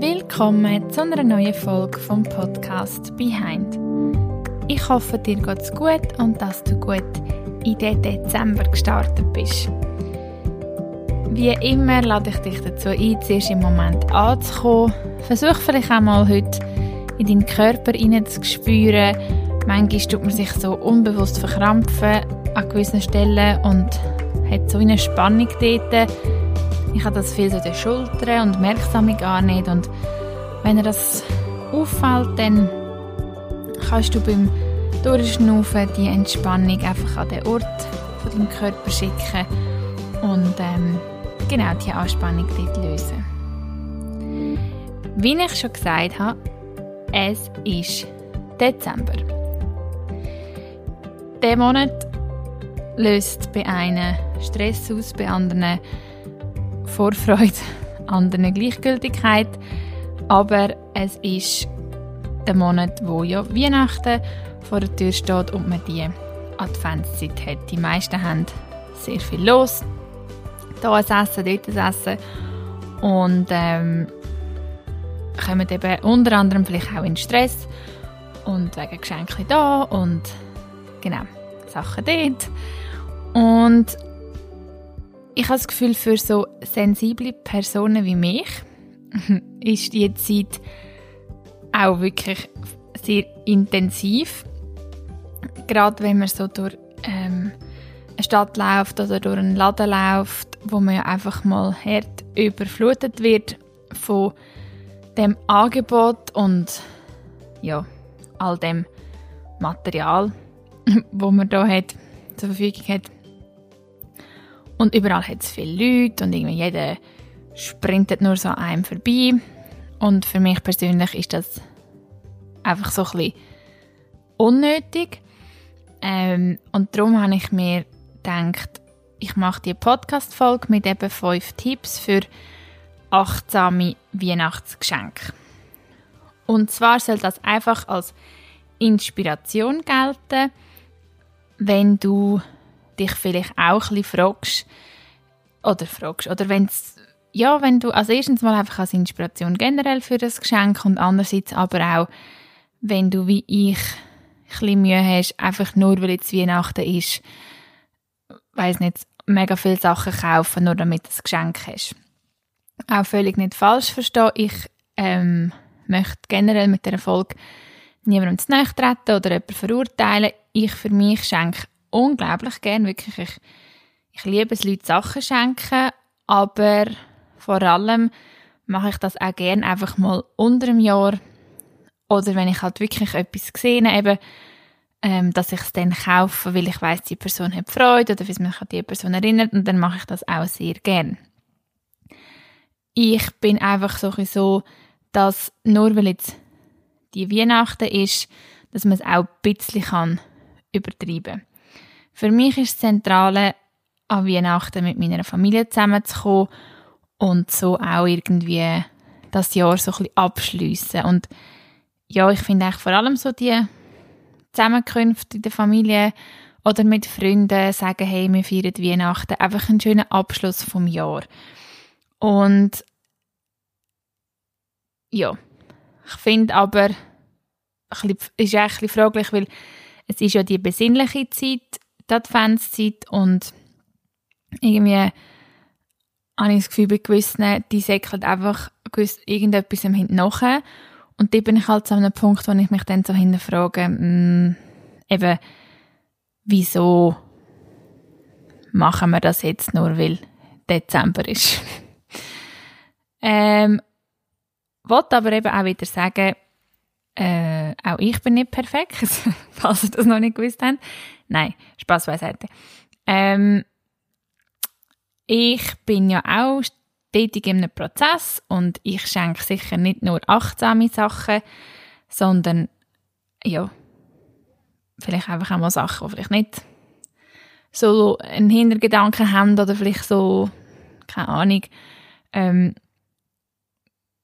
Willkommen zu einer neuen Folge vom Podcast Behind. Ich hoffe, dir geht's gut und dass du gut in den Dezember gestartet bist. Wie immer lade ich dich dazu ein, zuerst im Moment anzukommen. Versuch vielleicht auch mal heute in deinen Körper hineinzuspüren. Manchmal tut man sich so unbewusst verkrampfen an gewissen Stellen und hat so eine Spannung dort. Ich habe das viel so den Schultern und merke es gar nicht. Und wenn dir das auffällt, dann kannst du beim Durchschnaufen die Entspannung einfach an den Ort von deinem Körper schicken und ähm, genau die Anspannung dort lösen. Wie ich schon gesagt habe, es ist Dezember. Der Monat löst bei einem Stress aus, bei anderen Vorfreude, anderen Gleichgültigkeit. Aber es ist der Monat, wo ja Weihnachten vor der Tür steht und man die Adventszeit hat. Die meisten haben sehr viel los. Hier ein Essen, dort ein Essen. Und ähm, kommen eben unter anderem vielleicht auch in Stress und wegen Geschenke da und genau, Sachen dort. Und ich habe das Gefühl, für so sensible Personen wie mich ist die Zeit auch wirklich sehr intensiv. Gerade wenn man so durch ähm, eine Stadt läuft oder durch einen Laden läuft, wo man ja einfach mal hart überflutet wird von dem Angebot und ja, all dem Material, wo man da hat, zur Verfügung hat. Und überall hat es viele Leute und irgendwie jeder sprintet nur so an einem vorbei. Und für mich persönlich ist das einfach so ein bisschen unnötig. Ähm, und darum habe ich mir gedacht, ich mache die Podcast-Folge mit eben fünf Tipps für achtsame Weihnachtsgeschenke. Und zwar soll das einfach als Inspiration gelten, wenn du dich vielleicht auch ein bisschen fragst, oder fragst, oder wenn's, ja, wenn du als erstens mal einfach als Inspiration generell für das Geschenk und andererseits aber auch, wenn du wie ich ein bisschen Mühe hast, einfach nur weil jetzt Weihnachten ist, weiß nicht, mega viele Sachen kaufen, nur damit du das Geschenk hast. Auch völlig nicht falsch verstehen. Ich ähm, möchte generell mit der Erfolg niemandem zu treten oder jemanden verurteilen. Ich für mich schenke unglaublich gern. Wirklich, ich, ich liebe es, Leuten Sachen schenken, aber vor allem mache ich das auch gern einfach mal unter dem Jahr oder wenn ich halt wirklich etwas gesehen habe, ähm, dass ich es dann kaufe, weil ich weiß, die Person hat Freude oder weil mich an die Person erinnert und dann mache ich das auch sehr gern. Ich bin einfach so, dass nur weil jetzt die Weihnachten ist, dass man es auch ein bisschen kann übertreiben kann. Für mich ist das Zentrale, an Weihnachten mit meiner Familie zusammenzukommen und so auch irgendwie das Jahr so ein abschliessen. Und ja, ich finde eigentlich vor allem so die Zusammenkünfte in der Familie oder mit Freunden sagen, hey, wir feiern Weihnachten, einfach einen schönen Abschluss vom Jahr. Und ja, ich finde aber, es ist ein bisschen fraglich, weil es ist ja die besinnliche Zeit, die Adventszeit und irgendwie habe ich das Gefühl, bei gewissen, die säckeln einfach irgendetwas hinten nachher. Und da bin ich halt so einem Punkt, wo ich mich dann so hinterfrage, mh, hm, eben, wieso machen wir das jetzt nur, weil Dezember ist. ähm, wollte aber eben auch wieder sagen, äh, auch ich bin nicht perfekt, falls ihr das noch nicht gewusst habt. Nein, Spaß beiseite. Ähm, ich bin ja auch stetig in einem Prozess und ich schenke sicher nicht nur achtsame Sachen, sondern ja, vielleicht einfach auch mal Sachen, die vielleicht nicht so einen Hintergedanken haben oder vielleicht so, keine Ahnung, ähm,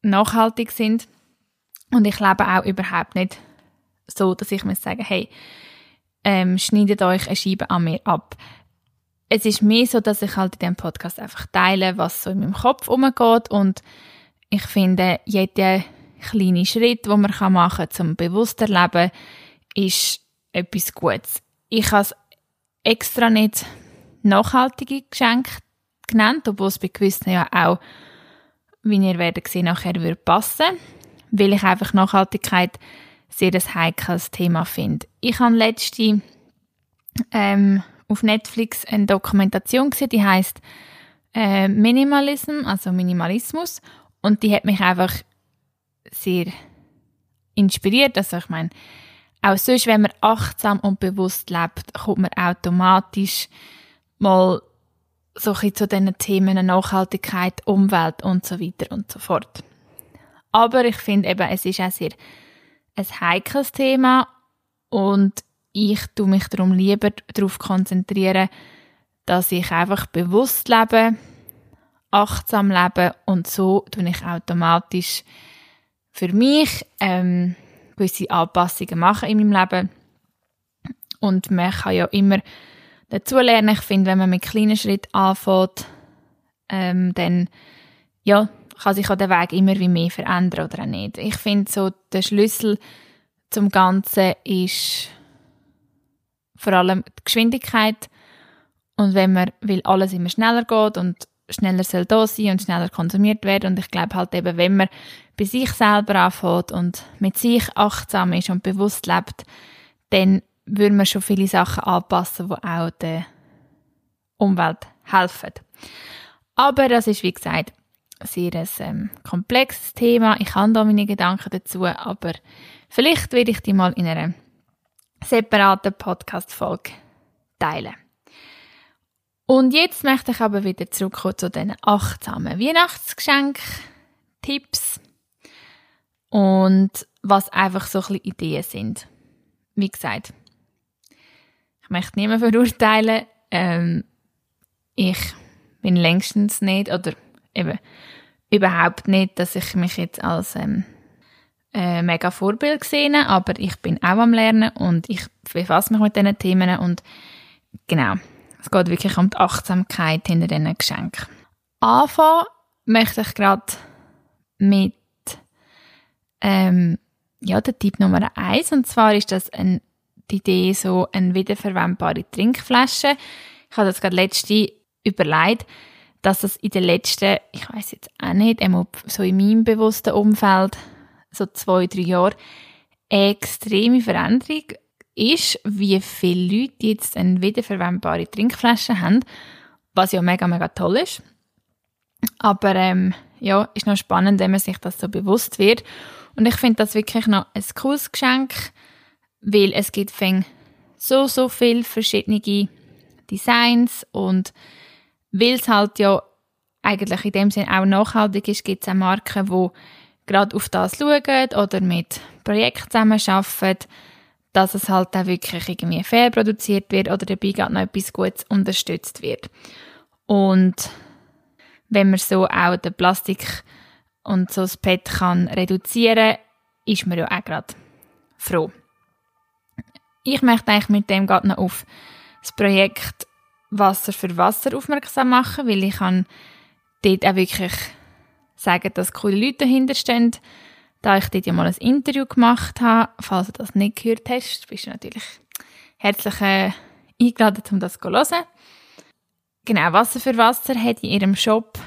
nachhaltig sind. Und ich lebe auch überhaupt nicht so, dass ich mir sage, hey, ähm, schneidet euch eine Scheibe an mir ab. Es ist mehr so, dass ich halt in diesem Podcast einfach teile, was so in meinem Kopf umgeht und Ich finde, jeder kleine Schritt, den man machen kann, zum bewusster Leben, ist etwas Gutes. Ich habe es extra nicht nachhaltige Geschenke genannt, obwohl es bei gewissen ja auch, wie ihr werdet sehen, nachher würde passen, weil ich einfach Nachhaltigkeit sehr ein heikles Thema finde. Ich habe letzte ähm, auf Netflix eine Dokumentation gesehen, die heißt äh, Minimalism, also Minimalismus, und die hat mich einfach sehr inspiriert. Also ich meine, auch sonst, wenn man achtsam und bewusst lebt, kommt man automatisch mal so ein zu diesen Themen Nachhaltigkeit, Umwelt und so weiter und so fort. Aber ich finde eben, es ist auch sehr ein heikles Thema und ich tue mich darum lieber darauf konzentrieren, dass ich einfach bewusst lebe, achtsam lebe und so tue ich automatisch für mich ähm, gewisse Anpassungen machen in meinem Leben. Und man kann ja immer dazu lernen. Ich finde, wenn man mit kleinen Schritten anfängt, ähm, dann ja, kann sich auch der Weg immer wie mehr verändern oder auch nicht. Ich finde so, der Schlüssel zum Ganzen ist vor allem die Geschwindigkeit. Und wenn man will, alles immer schneller geht und schneller soll da sein und schneller konsumiert werden. Und ich glaube halt eben, wenn man bei sich selber anfängt und mit sich achtsam ist und bewusst lebt, dann würde man schon viele Sachen anpassen, die auch der Umwelt helfen. Aber das ist, wie gesagt, sehr ein ähm, komplexes Thema. Ich habe da meine Gedanken dazu, aber vielleicht werde ich die mal in einer separaten Podcast-Folge teilen. Und jetzt möchte ich aber wieder zurückkommen zu den achtsamen Weihnachtsgeschenk-Tipps und was einfach so ein bisschen Ideen sind. Wie gesagt, ich möchte niemanden verurteilen. Ähm, ich bin längstens nicht oder eben überhaupt nicht, dass ich mich jetzt als ähm, äh, mega Vorbild sehe, aber ich bin auch am Lernen und ich befasse mich mit diesen Themen und genau, es geht wirklich um die Achtsamkeit hinter diesen Geschenken. Anfangen möchte ich gerade mit ähm, ja, der Tipp Nummer eins und zwar ist das ein, die Idee so eine wiederverwendbare Trinkflasche. Ich habe das gerade letzte überlegt, dass das in den letzten, ich weiß jetzt auch nicht, so in meinem bewussten Umfeld, so zwei, drei Jahren, eine extreme Veränderung ist, wie viele Leute jetzt eine wiederverwendbare Trinkflasche haben, was ja mega, mega toll ist. Aber ähm, ja, ist noch spannend, wenn man sich das so bewusst wird. Und ich finde das wirklich noch ein cooles Geschenk, weil es gibt so, so viele verschiedene Designs und weil es halt ja eigentlich in dem Sinn auch nachhaltig ist, gibt es auch Marken, die gerade auf das schauen oder mit Projekten zusammenarbeiten, dass es halt auch wirklich irgendwie fair produziert wird oder dabei gerade noch etwas Gutes unterstützt wird. Und wenn man so auch den Plastik und so das Pet kann reduzieren, ist man ja auch gerade froh. Ich möchte eigentlich mit dem gerade noch auf das Projekt Wasser für Wasser aufmerksam machen, weil ich kann dort auch wirklich sagen, dass coole Leute dahinter stehen. Da ich dort ja mal ein Interview gemacht habe, falls du das nicht gehört hast, bist du natürlich herzlich äh, eingeladen, um das zu hören. Genau, Wasser für Wasser hat in ihrem Shop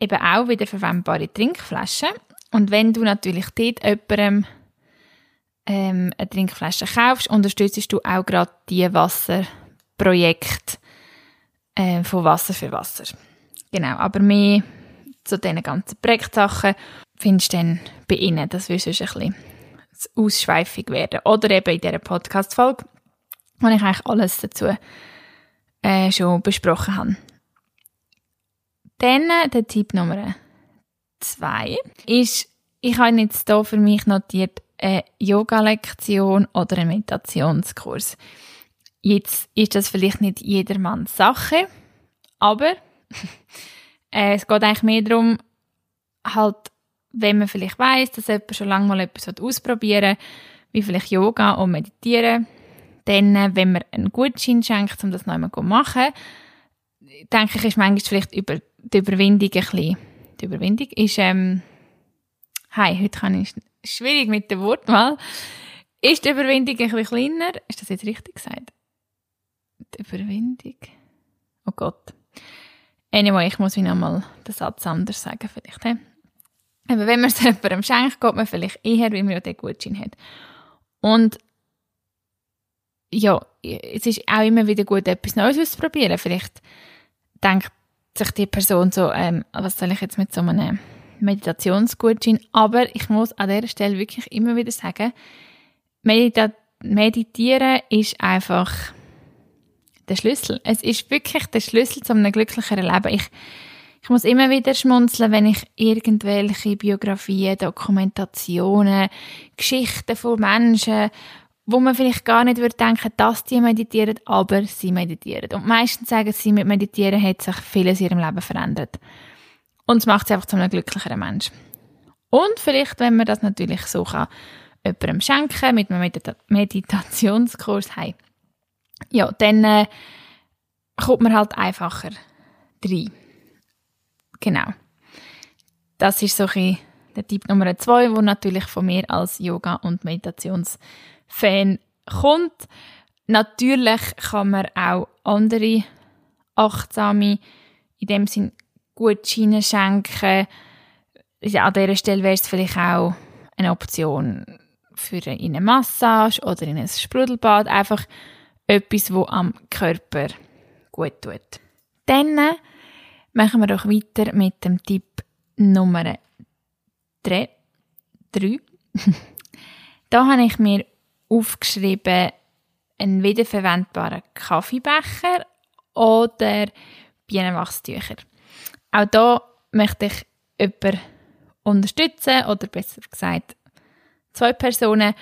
eben auch wieder verwendbare Trinkflaschen. Und wenn du natürlich dort jemandem ähm, eine Trinkflasche kaufst, unterstützt du auch gerade die Wasserprojekte äh, von Wasser für Wasser. Genau, aber mehr zu diesen ganzen Projektsachen findest du dann bei Ihnen. Das würde sonst ein bisschen ausschweifig werden. Oder eben in dieser Podcast-Folge, wo ich eigentlich alles dazu äh, schon besprochen habe. Dann äh, der Tipp Nummer zwei ist, ich habe jetzt hier für mich notiert, eine Yoga-Lektion oder einen Meditationskurs. Jetzt ist das vielleicht nicht jedermanns Sache, aber äh, es geht eigentlich mehr darum, halt, wenn man vielleicht weiß, dass jemand schon lange mal etwas ausprobieren will, wie vielleicht Yoga und Meditieren, dann, äh, wenn man einen Gutschein schenkt, um das noch einmal zu machen, denke ich, ist manchmal vielleicht über die Überwindung ein bisschen die Überwindung ist, ähm, hey, heute kann ich, schwierig mit dem Wortwahl, ist die Überwindung ein bisschen kleiner? Ist das jetzt richtig gesagt? Die Überwindung? Oh Gott. Anyway, ich muss wieder mal den Satz anders sagen, vielleicht. He? Aber wenn man es jemandem schenkt, geht man vielleicht eher, wie man ja den Gutschein hat. Und ja, es ist auch immer wieder gut, etwas Neues auszuprobieren. Vielleicht denkt sich die Person so, ähm, was soll ich jetzt mit so einem Meditationsgutschein? Aber ich muss an dieser Stelle wirklich immer wieder sagen, Medita Meditieren ist einfach der Schlüssel. Es ist wirklich der Schlüssel zu einem glücklicheren Leben. Ich, ich muss immer wieder schmunzeln, wenn ich irgendwelche Biografien, Dokumentationen, Geschichten von Menschen, wo man vielleicht gar nicht würde denken, dass die meditieren, aber sie meditieren. Und meistens sagen sie, mit Meditieren hat sich vieles in ihrem Leben verändert. Und es macht sie einfach zu einem glücklicheren Mensch. Und vielleicht, wenn man das natürlich so kann, jemandem schenken mit einem Medita Meditationskurs heim. Ja, dann äh, kommt man halt einfacher rein. Genau. Das ist so ein der Tipp Nummer zwei, wo natürlich von mir als Yoga- und Meditationsfan kommt. Natürlich kann man auch andere achtsame, in dem Sinn Gutscheine schenken. An dieser Stelle wäre es vielleicht auch eine Option für eine Massage oder in ein Sprudelbad. Einfach etwas, wo am Körper gut tut. Dann machen wir doch weiter mit dem Tipp Nummer 3. 3. da habe ich mir aufgeschrieben, einen wiederverwendbaren Kaffeebecher oder Bienenwachstücher. Auch da möchte ich jemanden unterstützen oder besser gesagt zwei Personen,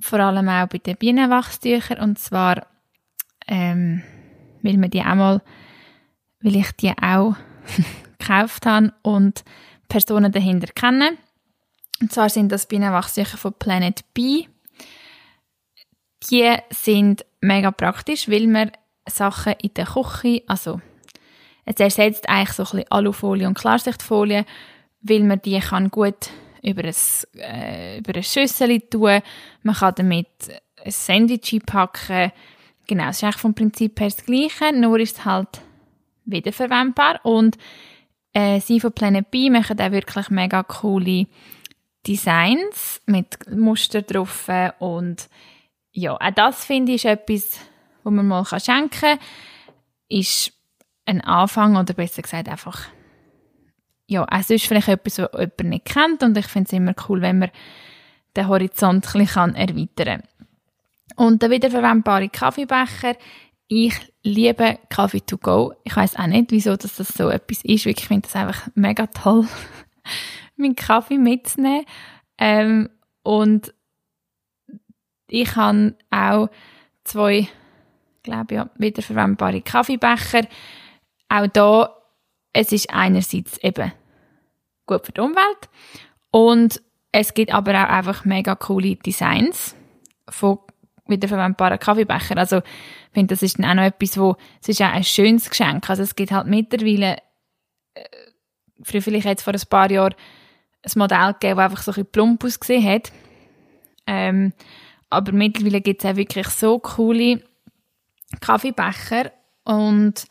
vor allem auch bei den Bienenwachstüchern und zwar ähm, weil wir die auch mal, ich die auch gekauft habe und Personen dahinter kennen. Und zwar sind das Bienenwachstücher von Planet B. Die sind mega praktisch, weil man Sachen in der Küche, also es ersetzt eigentlich so ein bisschen Alufolie und Klarsichtfolie, weil man die kann gut über ein, äh, über ein Schüssel tun. Man kann damit ein Sandwich packen. Genau, es ist eigentlich vom Prinzip her das Gleiche, nur ist es halt wiederverwendbar. Und äh, sie von Planet B machen auch wirklich mega coole Designs mit Muster drauf. Und ja, auch das finde ich ist etwas, wo man mal schenken kann. Ist ein Anfang oder besser gesagt einfach ja, es ist vielleicht etwas, was jemand nicht kennt und ich finde es immer cool, wenn man den Horizont ein bisschen erweitern kann. Und der wiederverwendbare Kaffeebecher. Ich liebe Kaffee to go. Ich weiß auch nicht, wieso dass das so etwas ist. Ich finde das einfach mega toll, meinen Kaffee mitzunehmen. Ähm, und ich habe auch zwei, glaube ja, wiederverwendbare Kaffeebecher. Auch da es ist einerseits eben gut für die Umwelt und es gibt aber auch einfach mega coole Designs von wiederverwendbaren Kaffeebechern. Also ich finde, das ist dann auch noch etwas, wo, es ist auch ein schönes Geschenk. Also es gibt halt mittlerweile, äh, vielleicht jetzt vor ein paar Jahren ein Modell gegeben, das einfach so ein bisschen plump ausgesehen hat. Ähm, aber mittlerweile gibt es auch wirklich so coole Kaffeebecher und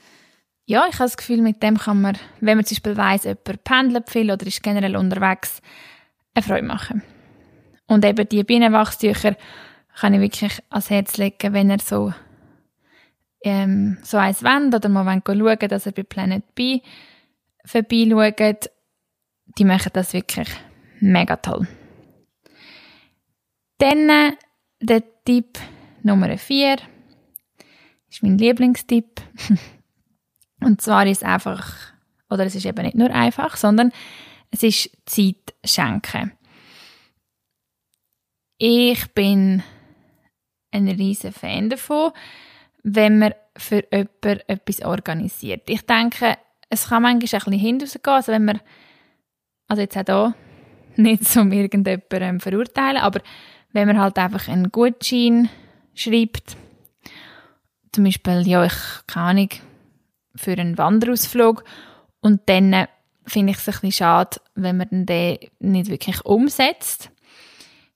ja, ich habe das Gefühl, mit dem kann man, wenn man zum Beispiel weiss, jemand pendelt viel oder ist generell unterwegs, eine Freude machen. Und eben die Bienenwachstücher kann ich wirklich ans Herz legen, wenn er so, ähm, so eins wendet oder mal schauen dass er bei Planet B vorbeischaut. Die machen das wirklich mega toll. Dann äh, der Tipp Nummer 4 ist mein Lieblingstipp. Und zwar ist es einfach, oder es ist eben nicht nur einfach, sondern es ist Zeit schenken. Ich bin ein riesen Fan davon, wenn man für jemanden etwas organisiert. Ich denke, es kann manchmal ein bisschen hinausgehen, also wenn man, also jetzt auch hier, nicht so irgendjemanden ähm, verurteilen, aber wenn man halt einfach einen Gutschein schreibt, zum Beispiel, ja, ich keine Ahnung, für einen Wanderausflug und dann finde ich es ein bisschen schade, wenn man den nicht wirklich umsetzt.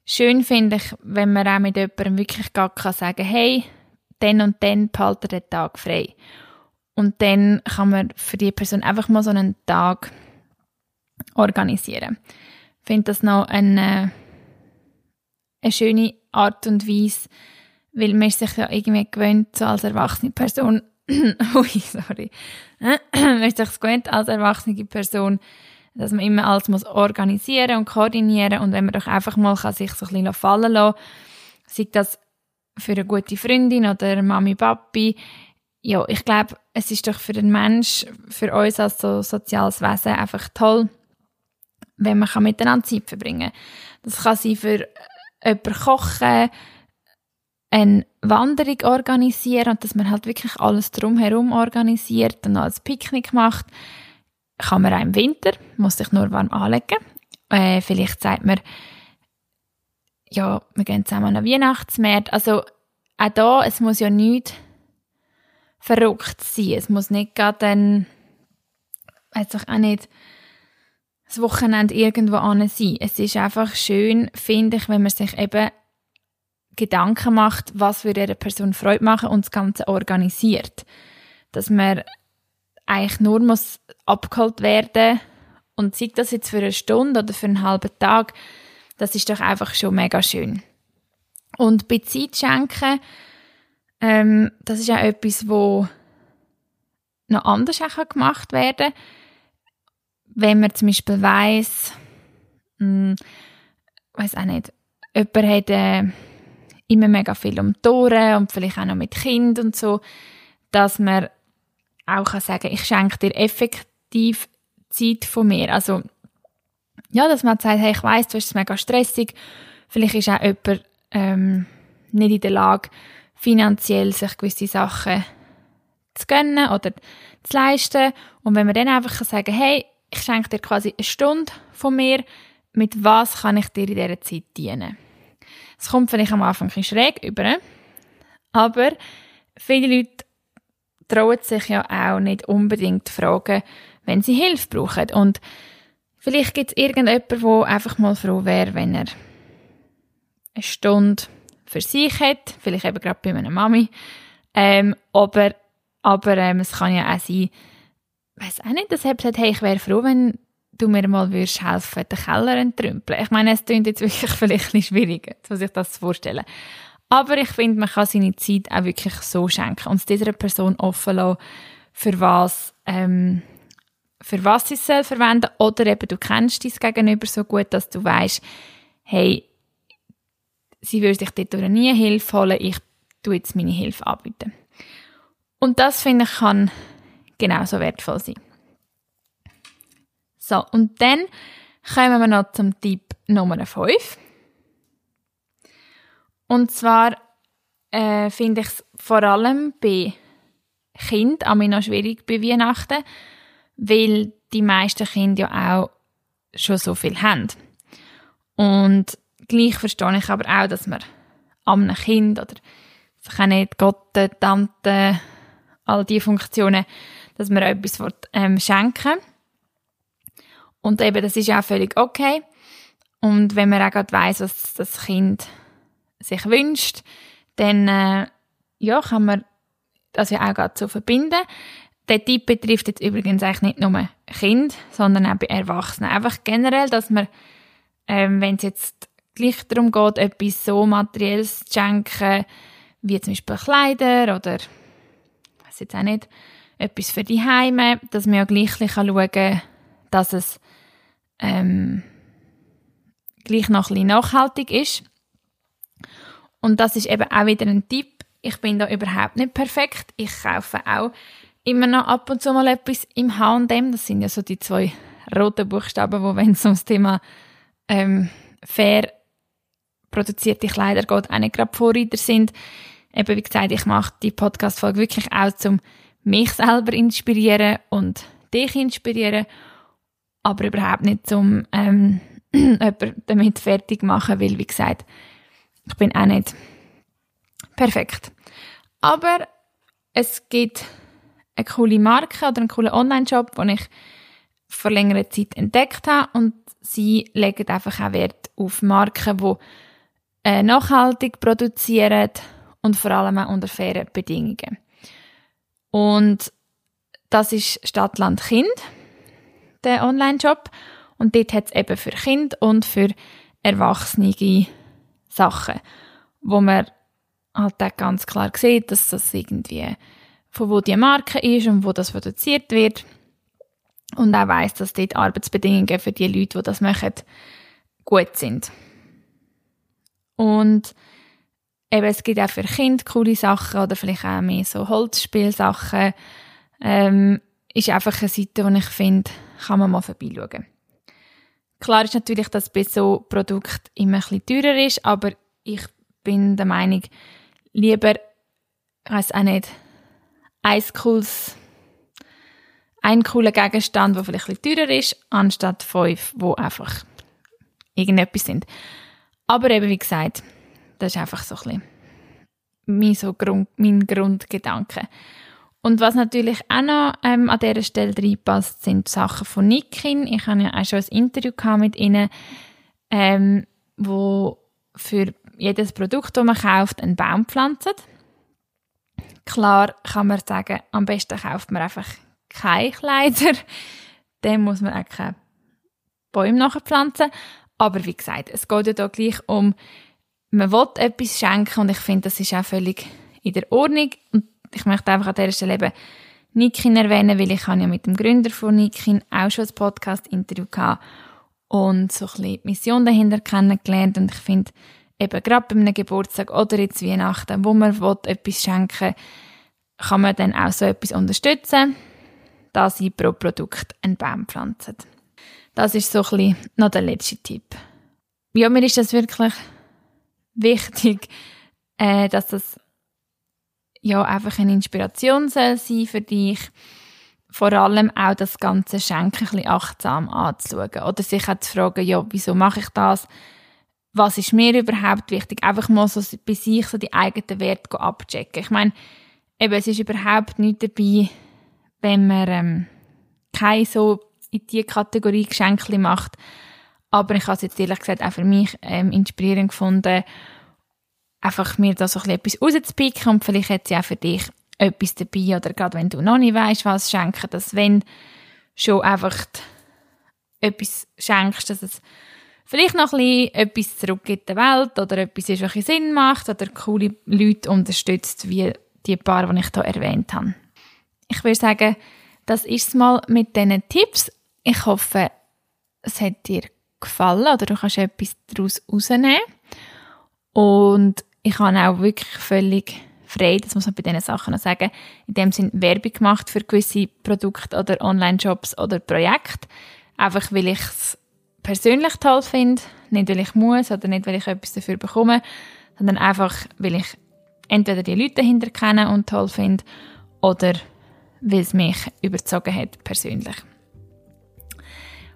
Schön finde ich, wenn man auch mit jemandem wirklich gar kann sagen hey, dann und dann behalte den Tag frei. Und dann kann man für die Person einfach mal so einen Tag organisieren. Ich finde das noch eine, eine schöne Art und Weise, weil man sich ja irgendwie gewöhnt, so als erwachsene Person, ui, sorry, ist sich gewöhnt als erwachsene Person, dass man immer alles muss organisieren und koordinieren und wenn man doch einfach mal kann sich so ein bisschen fallen lassen sei das für eine gute Freundin oder Mami, Papi, ja, ich glaube, es ist doch für den Mensch, für uns als so soziales Wesen einfach toll, wenn man miteinander Zeit verbringen kann. Das kann sein für jemanden kochen, eine Wanderung organisieren und dass man halt wirklich alles drumherum organisiert und als Picknick macht. Kann man auch im Winter, muss sich nur warm anlegen. Äh, vielleicht sagt man, ja, wir gehen zusammen an Weihnachtsmarkt. Also auch da, es muss ja nicht verrückt sein. Es muss nicht gerade dann, weiß ich auch nicht, das Wochenende irgendwo an sein. Es ist einfach schön, finde ich, wenn man sich eben Gedanken macht, was würde einer Person Freude machen und das Ganze organisiert. Dass man eigentlich nur muss abgeholt werden und sei das jetzt für eine Stunde oder für einen halben Tag, das ist doch einfach schon mega schön. Und bei Zeit schenken, ähm, das ist auch etwas, wo noch anders auch gemacht werden kann. Wenn man zum Beispiel weiss, hm, weiß auch nicht, jemand hat äh, immer mega viel um die und vielleicht auch noch mit Kind und so, dass man auch kann sagen, ich schenke dir effektiv Zeit von mir. Also ja, dass man sagt, hey, ich weiss, du hast es mega stressig, vielleicht ist auch jemand ähm, nicht in der Lage, finanziell sich gewisse Sachen zu gönnen oder zu leisten. Und wenn man dann einfach sagen kann, hey, ich schenke dir quasi eine Stunde von mir, mit was kann ich dir in dieser Zeit dienen? Es kommt vielleicht am Anfang ein schräg über, aber viele Leute trauen sich ja auch nicht unbedingt fragen, wenn sie Hilfe brauchen. Und vielleicht gibt es irgendjemanden, der einfach mal froh wäre, wenn er eine Stunde für sich hat, vielleicht eben gerade bei meiner Mami. Ähm, aber aber ähm, es kann ja auch sein, weiß auch nicht, dass er sagt, hey, ich wäre froh, wenn du mir mal würdest helfen, den Keller entrümpeln. Ich meine, es klingt jetzt wirklich vielleicht ein schwierig, sich das vorstellen. Aber ich finde, man kann seine Zeit auch wirklich so schenken und es dieser Person offen lassen, für was, ähm, für was sie es soll verwenden oder eben du kennst dein Gegenüber so gut, dass du weißt, hey, sie würde sich dort nie Hilfe holen, ich tue jetzt meine Hilfe anbieten. Und das finde ich kann genauso wertvoll sein. So, und dann kommen wir noch zum Tipp Nummer 5. Und zwar äh, finde ich es vor allem bei Kindern auch noch schwierig bei Weihnachten, weil die meisten Kinder ja auch schon so viel haben. Und gleich verstehe ich aber auch, dass man einem Kind oder sich auch nicht Gott, Tante, all diese Funktionen, dass man etwas ähm, schenken Und eben, das ist auch völlig okay. Und wenn man auch gerade weiss, was das Kind sich wünscht, dann äh, ja, kann man das ja auch gerade so verbinden. Der Tipp betrifft jetzt übrigens eigentlich nicht nur Kind, sondern auch bei Erwachsenen. Einfach generell, dass man, ähm, wenn es jetzt gleich darum geht, etwas so Materielles zu schenken, wie zum Beispiel Kleider oder weiß jetzt auch nicht, etwas für die Heime, dass man ja gleich schauen kann, dass es ähm, gleich noch ein nachhaltig ist. Und das ist eben auch wieder ein Tipp. Ich bin da überhaupt nicht perfekt. Ich kaufe auch immer noch ab und zu mal etwas im H&M. Das sind ja so die zwei roten Buchstaben, wo wenn es ums Thema ähm, fair produzierte Kleider geht, auch nicht gerade Vorreiter sind eben wie gesagt, ich mache die Podcast-Folge wirklich auch, um mich selber inspirieren und dich inspirieren, aber überhaupt nicht um ähm, jemanden damit fertig machen, weil, wie gesagt, ich bin auch nicht perfekt. Aber es gibt eine coole Marke oder einen coolen Online-Shop, wo ich vor längerer Zeit entdeckt habe und sie legen einfach auch Wert auf Marken, die äh, nachhaltig produzieren und vor allem auch unter fairen Bedingungen. Und das ist Stadtland Kind, der Online-Shop. Und dort hat es eben für Kind und für Erwachsene Sachen, wo man halt auch ganz klar sieht, dass das irgendwie von wo die Marke ist und wo das produziert wird. Und auch weiss, dass dort Arbeitsbedingungen für die Leute, die das machen, gut sind. Und eben, es gibt auch für Kinder coole Sachen oder vielleicht auch mehr so Holzspielsachen. Ähm, ist einfach eine Seite, die ich finde, kann man mal vorbeischauen. Klar ist natürlich, dass bei so Produkt immer bisschen teurer ist, aber ich bin der Meinung, lieber, weiß auch nicht, ein cooles, ein cooler Gegenstand, der vielleicht bisschen teurer ist, anstatt fünf, wo einfach irgendetwas sind. Aber eben, wie gesagt, das ist einfach so ein bisschen mein, so Grund, mein Grundgedanke. Und was natürlich auch noch ähm, an dieser Stelle reinpasst, sind Sachen von Nikin. Ich habe ja auch schon ein Interview mit ihnen, ähm, wo für jedes Produkt, das man kauft, einen Baum pflanzt. Klar kann man sagen, am besten kauft man einfach keine Kleider. Dann muss man auch keine Bäume nachpflanzen. Aber wie gesagt, es geht ja da gleich um, man will etwas schenken und ich finde, das ist auch völlig in der Ordnung. Und ich möchte einfach an dieser Stelle eben Nikin erwähnen, weil ich habe ja mit dem Gründer von Nikin auch schon ein Podcast-Interview gehabt und so ein bisschen die Mission dahinter kennengelernt und ich finde, eben gerade bei einem Geburtstag oder jetzt Weihnachten, wo man will, etwas schenken kann man dann auch so etwas unterstützen, da sie pro Produkt einen Baum pflanzen. Das ist so ein bisschen noch der letzte Tipp. Ja, mir ist das wirklich wichtig, äh, dass das ja einfach eine Inspiration soll sein für dich. Vor allem auch das ganze Schenken ein bisschen achtsam anzuschauen. Oder sich auch zu fragen, ja, wieso mache ich das? Was ist mir überhaupt wichtig? Einfach mal so bei sich so die eigenen Werte abchecken. Ich meine, eben, es ist überhaupt nicht dabei, wenn man ähm, keine so in die Kategorie Geschenke macht. Aber ich habe es jetzt ehrlich gesagt auch für mich ähm, inspirierend gefunden, einfach mir da so etwas rauszupicken und vielleicht hat sie auch für dich etwas dabei oder gerade wenn du noch nicht weißt, was schenken, dass wenn schon einfach etwas schenkst, dass es vielleicht noch ein bisschen etwas zurück der Welt oder etwas ist, was Sinn macht oder coole Leute unterstützt, wie die paar, die ich hier erwähnt habe. Ich würde sagen, das ist es mal mit diesen Tipps. Ich hoffe, es hat dir gefallen oder du kannst etwas daraus rausnehmen. Und ich habe auch wirklich völlig frei, das muss man bei diesen Sachen noch sagen, in dem Sinn Werbung gemacht für gewisse Produkte oder Online-Shops oder Projekte. Einfach weil ich es persönlich toll finde, nicht weil ich muss oder nicht weil ich etwas dafür bekomme, sondern einfach weil ich entweder die Leute dahinter kenne und toll finde oder weil es mich überzogen hat persönlich.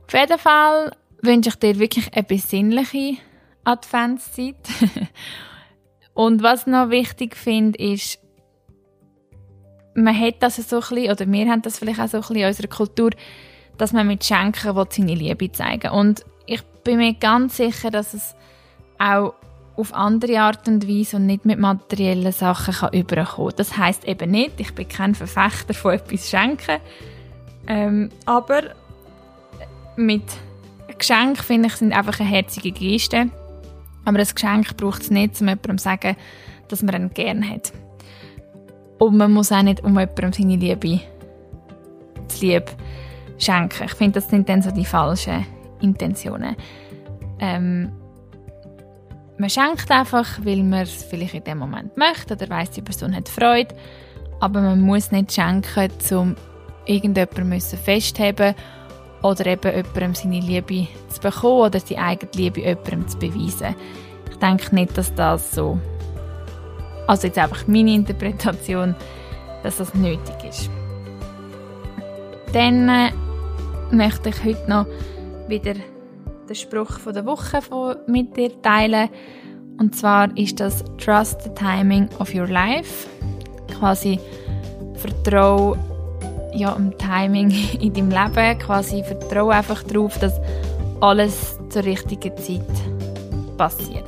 Auf jeden Fall wünsche ich dir wirklich eine besinnliche Adventszeit. Und was noch wichtig finde, ist, man hat das so ein bisschen, oder wir haben das vielleicht auch so ein bisschen in unserer Kultur, dass man mit Schenken will, seine Liebe zeigen Und ich bin mir ganz sicher, dass es auch auf andere Art und Weise und nicht mit materiellen Sachen kann überkommen. Das heißt eben nicht, ich bin kein Verfechter von etwas schenken, ähm, aber mit Geschenk finde ich sind einfach eine herzige Geste aber ein Geschenk braucht es nicht, um jemandem zu sagen, dass man ihn gerne hat. Und man muss auch nicht um jemandem seine Liebe zu lieb schenken. Ich finde, das sind dann so die falschen Intentionen. Ähm, man schenkt einfach, weil man es vielleicht in dem Moment möchte oder weiß die Person hat Freude, aber man muss nicht schenken, um irgendjemandem festzuhalten oder eben jemandem seine Liebe zu bekommen oder seine eigene Liebe jemandem zu beweisen. Ich denke nicht, dass das so, also jetzt einfach meine Interpretation, dass das nötig ist. Dann äh, möchte ich heute noch wieder den Spruch von der Woche von, mit dir teilen. Und zwar ist das Trust the timing of your life. Quasi vertraue ja, dem Timing in deinem Leben. Quasi vertraue einfach darauf, dass alles zur richtigen Zeit passiert.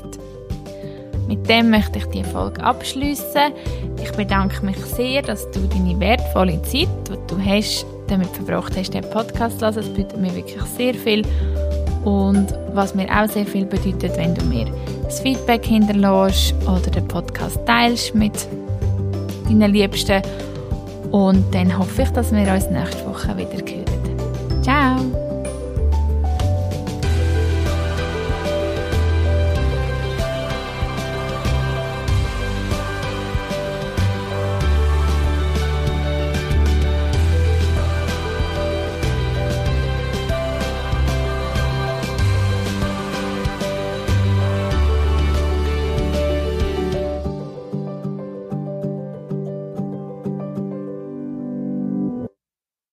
Mit dem möchte ich die Folge abschließen. Ich bedanke mich sehr, dass du deine wertvolle Zeit, die du hast, damit verbracht hast, den Podcast zu hören. Es bedeutet mir wirklich sehr viel. Und was mir auch sehr viel bedeutet, wenn du mir das Feedback hinterlässt oder den Podcast teilst mit deinen Liebsten. Und dann hoffe ich, dass wir uns nächste Woche wieder hören. Ciao!